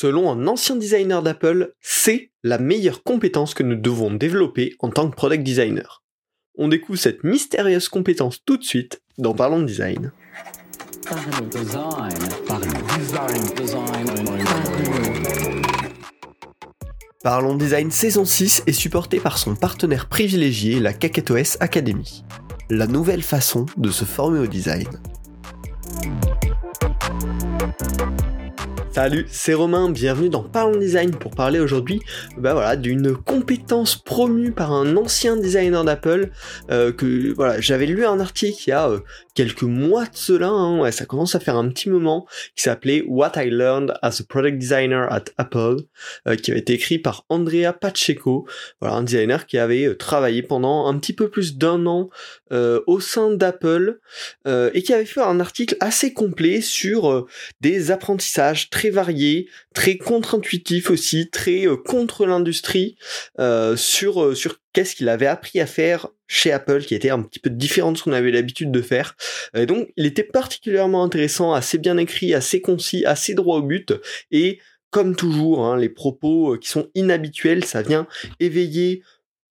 Selon un ancien designer d'Apple, c'est la meilleure compétence que nous devons développer en tant que product designer. On découvre cette mystérieuse compétence tout de suite dans Parlons Design. Parlons Design saison 6 est supporté par son partenaire privilégié, la KakatoS Academy. La nouvelle façon de se former au design. Salut, c'est Romain, bienvenue dans Parlons Design pour parler aujourd'hui bah voilà, d'une compétence promue par un ancien designer d'Apple euh, que voilà, j'avais lu un article il y a euh, quelques mois de cela, hein, ça commence à faire un petit moment, qui s'appelait What I Learned as a Product Designer at Apple, euh, qui avait été écrit par Andrea Pacheco, un designer qui avait euh, travaillé pendant un petit peu plus d'un an euh, au sein d'Apple et qui avait fait un article assez complet sur des apprentissages très variés, très contre-intuitifs aussi, très contre l'industrie, sur sur qu'est-ce qu'il avait appris à faire chez Apple qui était un petit peu différent de ce qu'on avait l'habitude de faire. Et donc il était particulièrement intéressant, assez bien écrit, assez concis, assez droit au but et comme toujours, hein, les propos euh, qui sont inhabituels, ça vient éveiller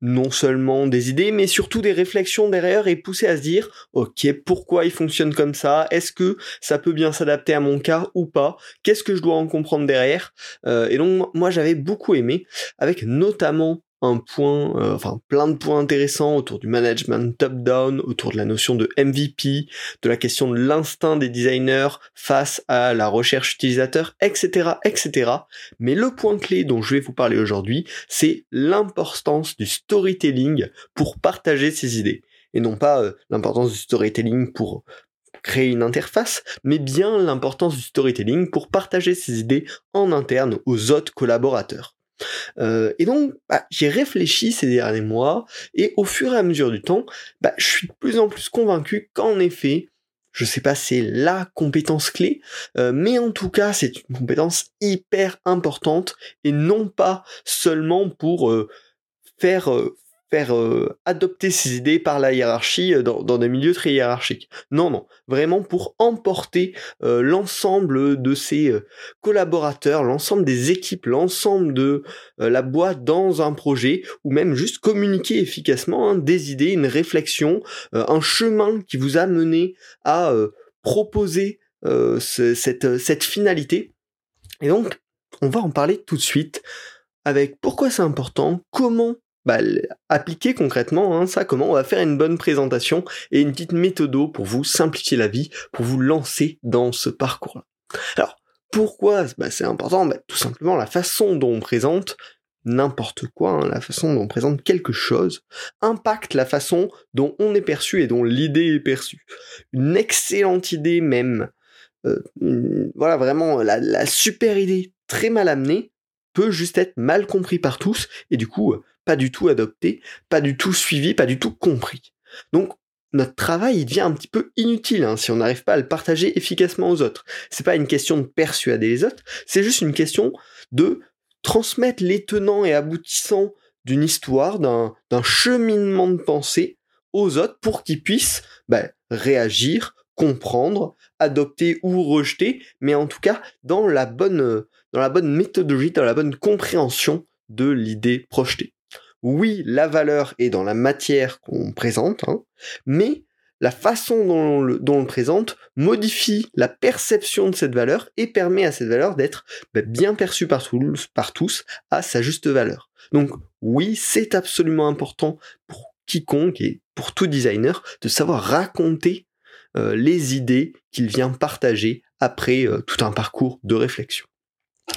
non seulement des idées, mais surtout des réflexions derrière et pousser à se dire, ok, pourquoi il fonctionne comme ça? Est-ce que ça peut bien s'adapter à mon cas ou pas? Qu'est-ce que je dois en comprendre derrière? Euh, Et donc moi j'avais beaucoup aimé, avec notamment un point, euh, enfin plein de points intéressants autour du management top-down, autour de la notion de MVP, de la question de l'instinct des designers face à la recherche utilisateur, etc., etc. Mais le point clé dont je vais vous parler aujourd'hui, c'est l'importance du storytelling pour partager ses idées. Et non pas euh, l'importance du storytelling pour créer une interface, mais bien l'importance du storytelling pour partager ses idées en interne aux autres collaborateurs. Euh, et donc, bah, j'ai réfléchi ces derniers mois, et au fur et à mesure du temps, bah, je suis de plus en plus convaincu qu'en effet, je sais pas c'est la compétence clé, euh, mais en tout cas c'est une compétence hyper importante et non pas seulement pour euh, faire faire euh, adopter ses idées par la hiérarchie euh, dans, des milieux très hiérarchiques. Non, non, vraiment pour emporter euh, l'ensemble de ses collaborateurs, l'ensemble des équipes, l'ensemble de la boîte dans un projet, ou même juste communiquer efficacement hein, des idées, une réflexion, un chemin qui vous a mené à proposer cette, cette finalité. Et donc, on va en parler tout de suite avec pourquoi c'est important, comment bah, appliquer concrètement hein, ça, comment on va faire une bonne présentation et une petite méthode pour vous simplifier la vie, pour vous lancer dans ce parcours-là. Alors, pourquoi bah, c'est important bah, Tout simplement la façon dont on présente n'importe quoi, hein, la façon dont on présente quelque chose, impacte la façon dont on est perçu et dont l'idée est perçue. Une excellente idée même, euh, voilà vraiment la, la super idée très mal amenée, peut juste être mal compris par tous et du coup pas du tout adopté, pas du tout suivi, pas du tout compris. Donc notre travail il devient un petit peu inutile hein, si on n'arrive pas à le partager efficacement aux autres. C'est pas une question de persuader les autres, c'est juste une question de transmettre les tenants et aboutissants d'une histoire, d'un cheminement de pensée aux autres pour qu'ils puissent bah, réagir, comprendre, adopter ou rejeter, mais en tout cas dans la bonne, dans la bonne méthodologie, dans la bonne compréhension de l'idée projetée oui, la valeur est dans la matière qu'on présente, hein, mais la façon dont on, le, présente modifie la perception de cette valeur et permet à cette valeur d'être bah, bien perçue par, tous à sa juste valeur. Donc oui, c'est absolument important pour quiconque et pour tout designer de savoir raconter euh, les idées qu'il vient partager après euh, tout un parcours de réflexion.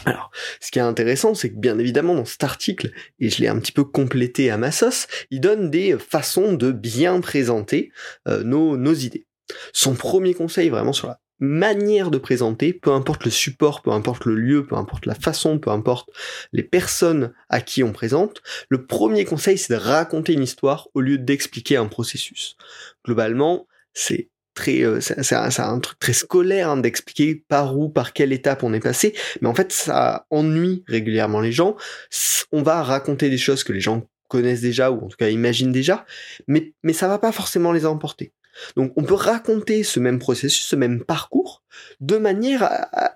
Alors, ce qui est intéressant, c'est que bien évidemment dans cet article, et je l'ai un petit peu complété à ma sauce, il donne des façons de bien présenter euh, nos, nos idées. Son premier conseil vraiment sur la manière de présenter, peu importe le support, peu importe le lieu, peu importe la façon, peu importe les personnes à qui on présente, le premier conseil c'est de raconter une histoire au lieu d'expliquer un processus. Globalement, c'est très euh, c'est un, truc très scolaire hein, d'expliquer par où par quelle étape on est passé. Mais en fait ça ennuie régulièrement les gens. On va raconter des choses que les gens connaissent déjà ou en tout cas imaginent déjà mais mais ça va pas forcément les emporter Donc on peut raconter ce même processus, ce même parcours, de manière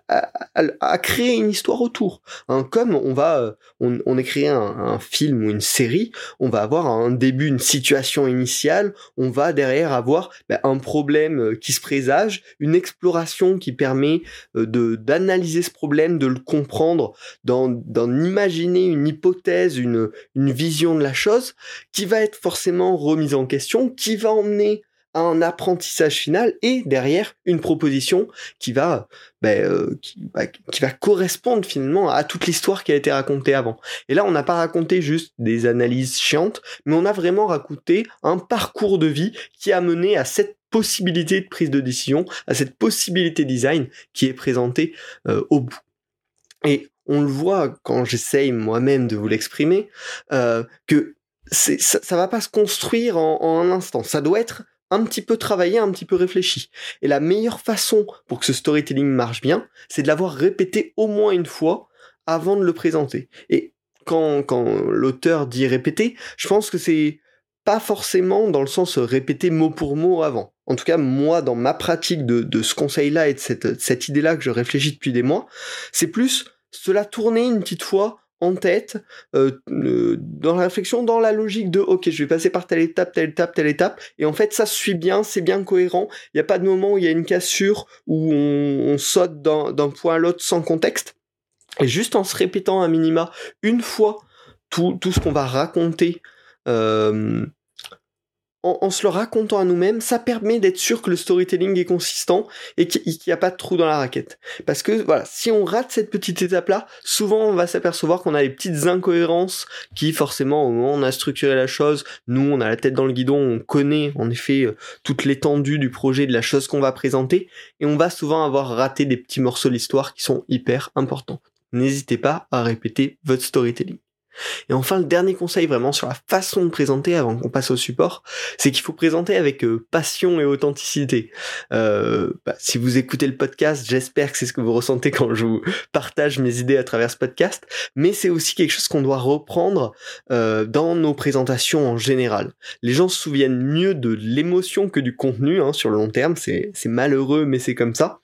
à, créer une histoire autour. Hein, comme on va, euh, on, écrit un, film ou une série, on va avoir un début, une situation initiale, on va derrière avoir ben, un problème euh, qui se présage, une exploration qui permet euh, de d'analyser ce problème, de le comprendre, d'en imaginer une hypothèse, une vision de la chose, qui va être forcément remise en question, qui va emmener un apprentissage final et derrière une proposition qui va, ben, euh, bah, qui, va correspondre finalement à toute l'histoire qui a été racontée avant. Et là, on n'a pas raconté juste des analyses chiantes, mais on a vraiment raconté un parcours de vie qui a mené à cette possibilité de prise de décision, à cette possibilité design qui est présentée euh, au bout. Et on le voit quand j'essaye moi-même de vous l'exprimer, euh, que ça, ça va pas se construire en un instant. Ça doit être un petit peu travaillé, un petit peu réfléchi. Et la meilleure façon pour que ce storytelling marche bien, c'est de l'avoir répété au moins une fois avant de le présenter. Et quand, l'auteur dit répéter, je pense que c'est pas forcément dans le sens répéter mot pour mot avant. En tout cas, moi, dans ma pratique de, de ce conseil-là et de cette, cette idée-là que je réfléchis depuis des mois, c'est plus cela tourner une petite fois en tête, euh, dans la réflexion, dans la logique de ok, je vais passer par telle étape, telle étape, telle étape, et en fait ça suit bien, c'est bien cohérent, il n'y a pas de moment où il y a une cassure, où on, saute d'un point à l'autre sans contexte, et juste en se répétant un minima une fois tout, ce qu'on va raconter euh, en, se le racontant à nous-mêmes, ça permet d'être sûr que le storytelling est consistant et qu'il n'y a pas de trou dans la raquette. Parce que voilà, si on rate cette petite étape-là, souvent on va s'apercevoir qu'on a des petites incohérences qui forcément au moment où on a structuré la chose, nous on a la tête dans le guidon, on connaît en effet euh, toute l'étendue du projet, de la chose qu'on va présenter, et on va souvent avoir raté des petits morceaux de l'histoire qui sont hyper importants. N'hésitez pas à répéter votre storytelling. Et enfin, le dernier conseil vraiment sur la façon de présenter avant qu'on passe au support, c'est qu'il faut présenter avec euh, passion et authenticité. Euh, bah, si vous écoutez le podcast, j'espère que c'est ce que vous ressentez quand je vous partage mes idées à travers ce podcast, mais c'est aussi quelque chose qu'on doit reprendre euh, dans nos présentations en général. Les gens se souviennent mieux de l'émotion que du contenu hein, sur le long terme, c'est malheureux mais c'est comme ça.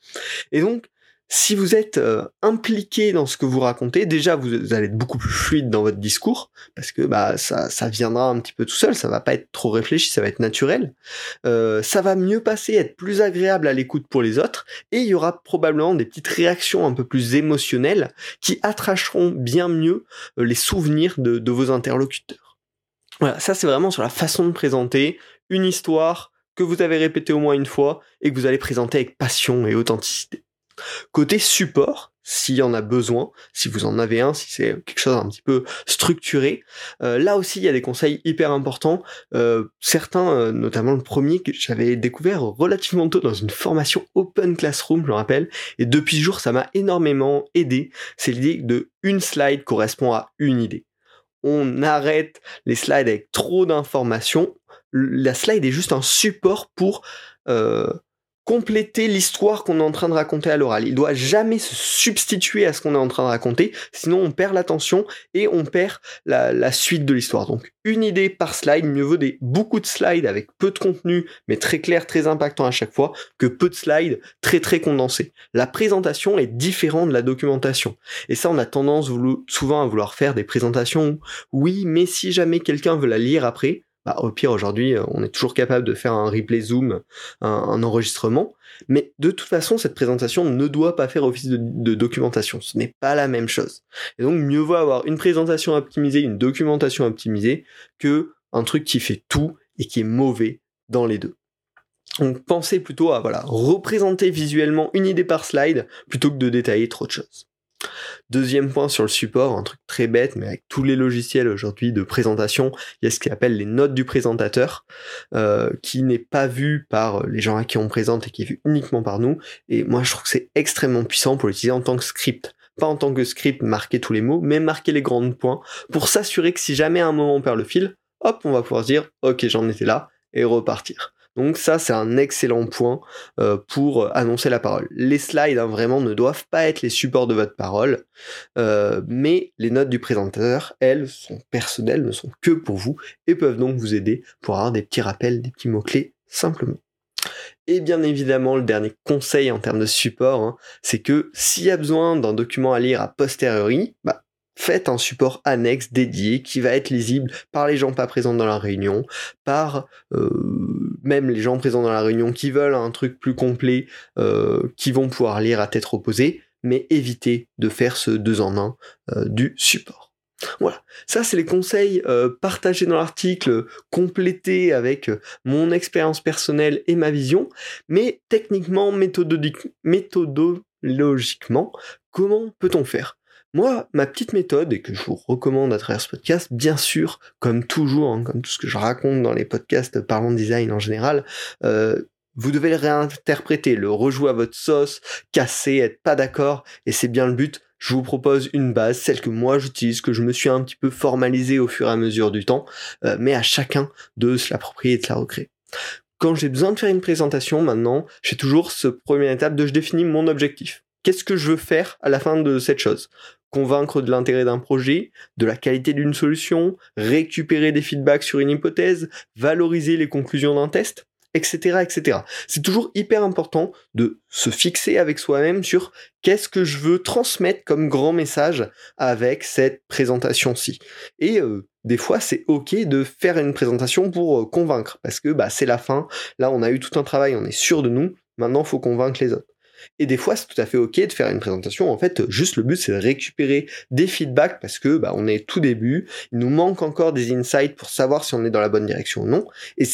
Et donc, si vous êtes euh, impliqué dans ce que vous racontez, déjà vous allez être beaucoup plus fluide dans votre discours parce que bah ça, ça viendra un petit peu tout seul, ça va pas être trop réfléchi, ça va être naturel. Euh, ça va mieux passer, être plus agréable à l'écoute pour les autres et il y aura probablement des petites réactions un peu plus émotionnelles qui attracheront bien mieux euh, les souvenirs de, de vos interlocuteurs. Voilà, ça c'est vraiment sur la façon de présenter une histoire que vous avez répétée au moins une fois et que vous allez présenter avec passion et authenticité. Côté support, s'il y en a besoin, si vous en avez un, si c'est quelque chose un petit peu structuré, euh, là aussi il y a des conseils hyper importants. Euh, certains, euh, notamment le premier que j'avais découvert relativement tôt dans une formation Open Classroom, je me rappelle, et depuis ce jour ça m'a énormément aidé. C'est l'idée de une slide correspond à une idée. On arrête les slides avec trop d'informations. La slide est juste un support pour compléter l'histoire qu'on est en train de raconter à l'oral. Il doit jamais se substituer à ce qu'on est en train de raconter, sinon on perd l'attention et on perd la, suite de l'histoire. Donc une idée par slide, mieux vaut des beaucoup de slides avec peu de contenu, mais très clair, très impactant à chaque fois, que peu de slides très très condensés. La présentation est différente de la documentation. Et ça, on a tendance souvent à vouloir faire des présentations où, oui, mais si jamais quelqu'un veut la lire après, bah, au pire aujourd'hui euh, on est toujours capable de faire un replay zoom, un, enregistrement, mais de toute façon cette présentation ne doit pas faire office de, documentation, ce n'est pas la même chose. Et donc mieux vaut avoir une présentation optimisée, une documentation optimisée, que un truc qui fait tout et qui est mauvais dans les deux. Donc pensez plutôt à voilà, représenter visuellement une idée par slide plutôt que de détailler trop de choses. Deuxième point sur le support, un truc très bête, mais avec tous les logiciels aujourd'hui de présentation, il y a ce qu'on appelle les notes du présentateur, euh, qui n'est pas vu par les gens à qui on présente et qui est vu uniquement par nous. Et moi, je trouve que c'est extrêmement puissant pour l'utiliser en tant que script. Pas en tant que script, marquer tous les mots, mais marquer les grands points pour s'assurer que si jamais à un moment on perd le fil, hop, on va pouvoir dire, ok, j'en étais là, et repartir. Donc ça, c'est un excellent point euh, pour annoncer la parole. Les slides, hein, vraiment, ne doivent pas être les supports de votre parole, euh, mais les notes du présentateur, elles, sont personnelles, ne sont que pour vous, et peuvent donc vous aider pour avoir des petits rappels, des petits mots-clés, simplement. Et bien évidemment, le dernier conseil en termes de support, hein, c'est que s'il y a besoin d'un document à lire a posteriori, bah, faites un support annexe dédié qui va être lisible par les gens pas présents dans la réunion, par euh, même les gens présents dans la réunion qui veulent un truc plus complet, euh, qui vont pouvoir lire à tête reposée, mais évitez de faire ce deux en un euh, du support. Voilà, ça c'est les conseils partagés dans l'article, complétés avec mon expérience personnelle et ma vision, mais techniquement, méthodologiquement, comment peut-on faire? Moi, ma petite méthode, et que je vous recommande à travers ce podcast, bien sûr, comme toujours, hein, comme tout ce que je raconte dans les podcasts parlant de design en général, euh, vous devez le réinterpréter, le rejouer à votre sauce, casser, être pas d'accord, et c'est bien le but. Je vous propose une base, celle que moi j'utilise, que je me suis un petit peu formalisé au fur et à mesure du temps, euh, mais à chacun de se l'approprier et de la recréer. Quand j'ai besoin de faire une présentation maintenant, j'ai toujours ce premier étape de je définis mon objectif. Qu'est-ce que je veux faire à la fin de cette chose? Convaincre de l'intérêt d'un projet, de la qualité d'une solution, récupérer des feedbacks sur une hypothèse, valoriser les conclusions d'un test, etc., etc. C'est toujours hyper important de se fixer avec soi-même sur qu'est-ce que je veux transmettre comme grand message avec cette présentation-ci. Et euh, des fois, c'est ok de faire une présentation pour euh, convaincre, parce que bah, c'est la fin. Là, on a eu tout un travail, on est sûr de nous. Maintenant, faut convaincre les autres. Et des fois, c'est tout à fait ok de faire une présentation. En fait, juste le but, c'est de récupérer des feedbacks parce que bah, on est tout début. Il nous manque encore des insights pour savoir si on est dans la bonne direction ou non. Et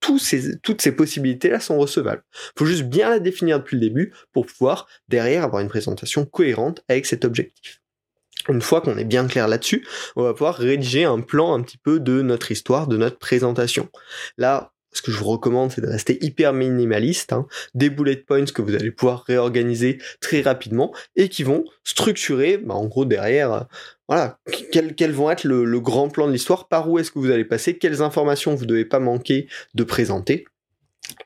toutes ces possibilités-là sont recevables. Faut juste bien la définir depuis le début pour pouvoir derrière avoir une présentation cohérente avec cet objectif. Une fois qu'on est bien clair là-dessus, on va pouvoir rédiger un plan un petit peu de notre histoire, de notre présentation. Là, ce que je vous recommande, c'est de rester hyper minimaliste, hein. des bullet points que vous allez pouvoir réorganiser très rapidement et qui vont structurer, bah, en gros derrière, euh, voilà, quels, vont être le, grand plan de l'histoire, par où est-ce que vous allez passer, quelles informations vous ne devez pas manquer de présenter.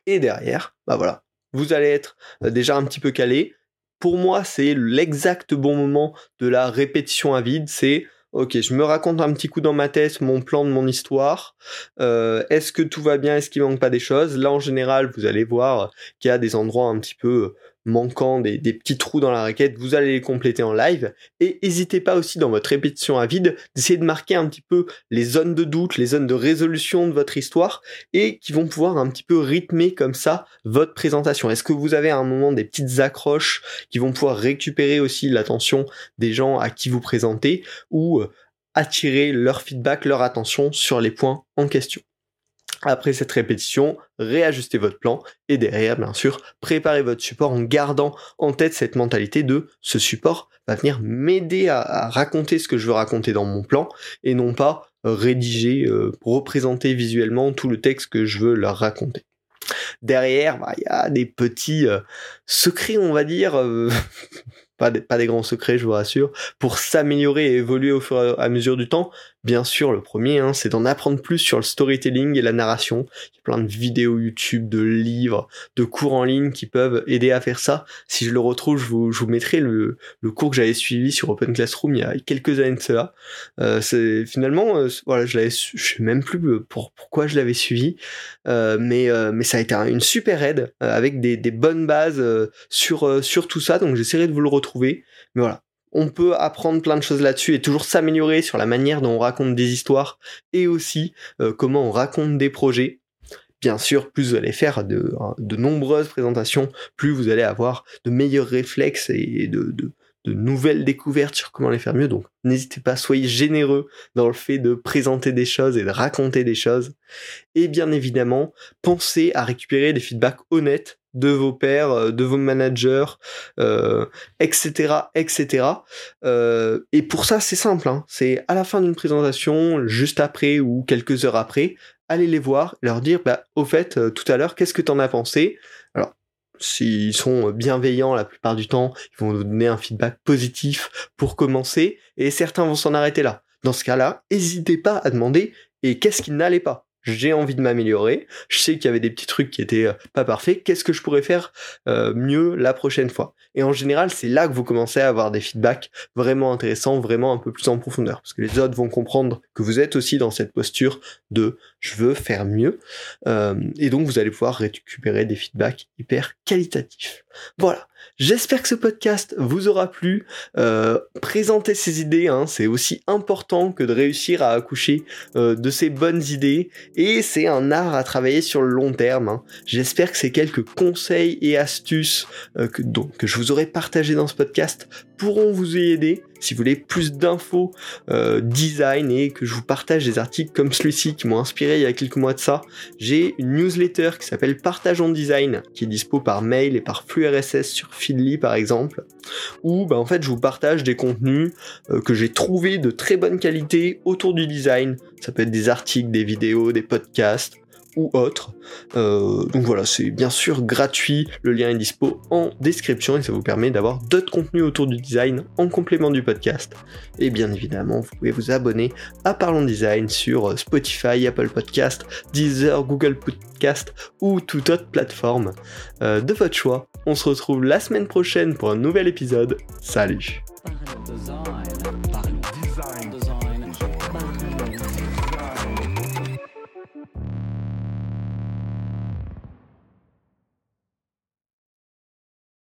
Et derrière, bah voilà, vous allez être euh, déjà un petit peu calé. Pour moi, c'est l'exact bon moment de la répétition à vide, c'est ok, je me raconte un petit coup dans ma tête mon plan de mon histoire. Euh, est-ce que tout va bien? Est-ce qu'il manque pas des choses? Là, en général, vous allez voir qu'il y a des endroits un petit peu manquant des, petits trous dans la raquette, vous allez les compléter en live. Et n'hésitez pas aussi dans votre répétition à vide d'essayer de marquer un petit peu les zones de doute, les zones de résolution de votre histoire et qui vont pouvoir un petit peu rythmer comme ça votre présentation. Est-ce que vous avez à un moment des petites accroches qui vont pouvoir récupérer aussi l'attention des gens à qui vous présentez ou euh, attirer leur feedback, leur attention sur les points en question? Après cette répétition, réajustez votre plan et derrière, bien sûr, préparez votre support en gardant en tête cette mentalité de ce support va venir m'aider à, raconter ce que je veux raconter dans mon plan et non pas rédiger, euh, représenter visuellement tout le texte que je veux leur raconter. Derrière, bah, il y a des petits euh, secrets, on va dire, euh, pas, des, pas des grands secrets, je vous rassure, pour s'améliorer et évoluer au fur et à mesure du temps, Bien sûr, le premier, hein, c'est d'en apprendre plus sur le storytelling et la narration. Il y a plein de vidéos YouTube, de livres, de cours en ligne qui peuvent aider à faire ça. Si je le retrouve, je vous, mettrai le, cours que j'avais suivi sur Open Classroom il y a quelques années de cela. Euh, c'est finalement, euh, voilà, je l'avais, sais même plus euh, pour, pourquoi je l'avais suivi, mais ça a été une super aide avec des, des bonnes bases sur sur tout ça. Donc j'essaierai de vous le retrouver. Mais voilà, on peut apprendre plein de choses là-dessus et toujours s'améliorer sur la manière dont on raconte des histoires et aussi euh, comment on raconte des projets. Bien sûr, plus vous allez faire de, nombreuses présentations, plus vous allez avoir de meilleurs réflexes et de nouvelles découvertes sur comment les faire mieux. Donc n'hésitez pas, soyez généreux dans le fait de présenter des choses et de raconter des choses. Et bien évidemment, pensez à récupérer des feedbacks honnêtes de vos pairs, euh, de vos managers, etc., euh, etc. Euh, et pour ça, c'est simple. Hein. C'est à la fin d'une présentation, juste après ou quelques heures après, allez les voir, leur dire, bah, au fait, tout à l'heure, qu'est-ce que t'en as pensé? Alors, s'ils sont bienveillants la plupart du temps, ils vont vous donner un feedback positif pour commencer, et certains vont s'en arrêter là. Dans ce cas-là, n'hésitez pas à demander et qu'est-ce qui n'allait pas? J'ai envie de m'améliorer, je sais qu'il y avait des petits trucs qui étaient pas parfaits, qu'est-ce que je pourrais faire mieux la prochaine fois? Et en général, c'est là que vous commencez à avoir des feedbacks vraiment intéressants, vraiment un peu plus en profondeur, parce que les autres vont comprendre que vous êtes aussi dans cette posture de je veux faire mieux, et donc vous allez pouvoir récupérer des feedbacks hyper qualitatifs. Voilà, J'espère que ce podcast vous aura plu. Euh, présenter ces idées, hein, c'est aussi important que de réussir à accoucher euh, de ces bonnes idées. Et c'est un art à travailler sur le long terme. Hein. J'espère que ces quelques conseils et astuces euh, que je vous aurai partagés dans ce podcast pourront vous y aider si vous voulez plus d'infos euh, design et que je vous partage des articles comme celui-ci qui m'ont inspiré il y a quelques mois de ça, j'ai une newsletter qui s'appelle Partageons Design qui est dispo par mail et par flux RSS sur Feedly par exemple, où bah, en fait je vous partage des contenus euh, que j'ai trouvé de très bonne qualité autour du design. Ça peut être des articles, des vidéos, des podcasts, autre. Euh, donc voilà, c'est bien sûr gratuit, le lien est dispo en description et ça vous permet d'avoir d'autres contenus autour du design en complément du podcast. Et bien évidemment, vous pouvez vous abonner à Parlons Design sur Spotify, Apple Podcast, Deezer, Google Podcast ou toute autre plateforme euh, de votre choix. On se retrouve la semaine prochaine pour un nouvel épisode. Salut